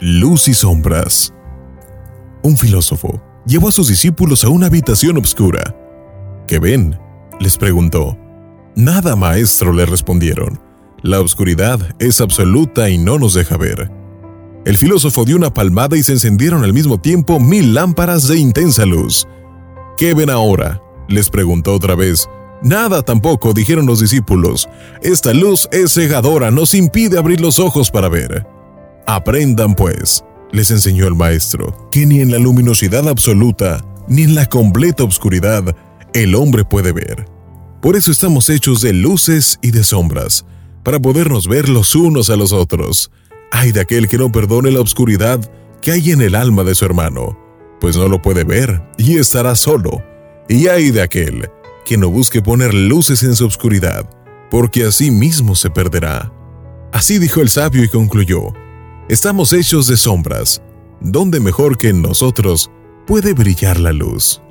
Luz y sombras. Un filósofo llevó a sus discípulos a una habitación oscura. ¿Qué ven? les preguntó. Nada, maestro, le respondieron. La oscuridad es absoluta y no nos deja ver. El filósofo dio una palmada y se encendieron al mismo tiempo mil lámparas de intensa luz. ¿Qué ven ahora? les preguntó otra vez. Nada tampoco, dijeron los discípulos. Esta luz es cegadora, nos impide abrir los ojos para ver. Aprendan, pues, les enseñó el maestro, que ni en la luminosidad absoluta, ni en la completa oscuridad, el hombre puede ver. Por eso estamos hechos de luces y de sombras, para podernos ver los unos a los otros. Ay de aquel que no perdone la oscuridad que hay en el alma de su hermano, pues no lo puede ver y estará solo. Y ay de aquel que no busque poner luces en su oscuridad, porque así mismo se perderá. Así dijo el sabio y concluyó, Estamos hechos de sombras. ¿Dónde mejor que en nosotros puede brillar la luz?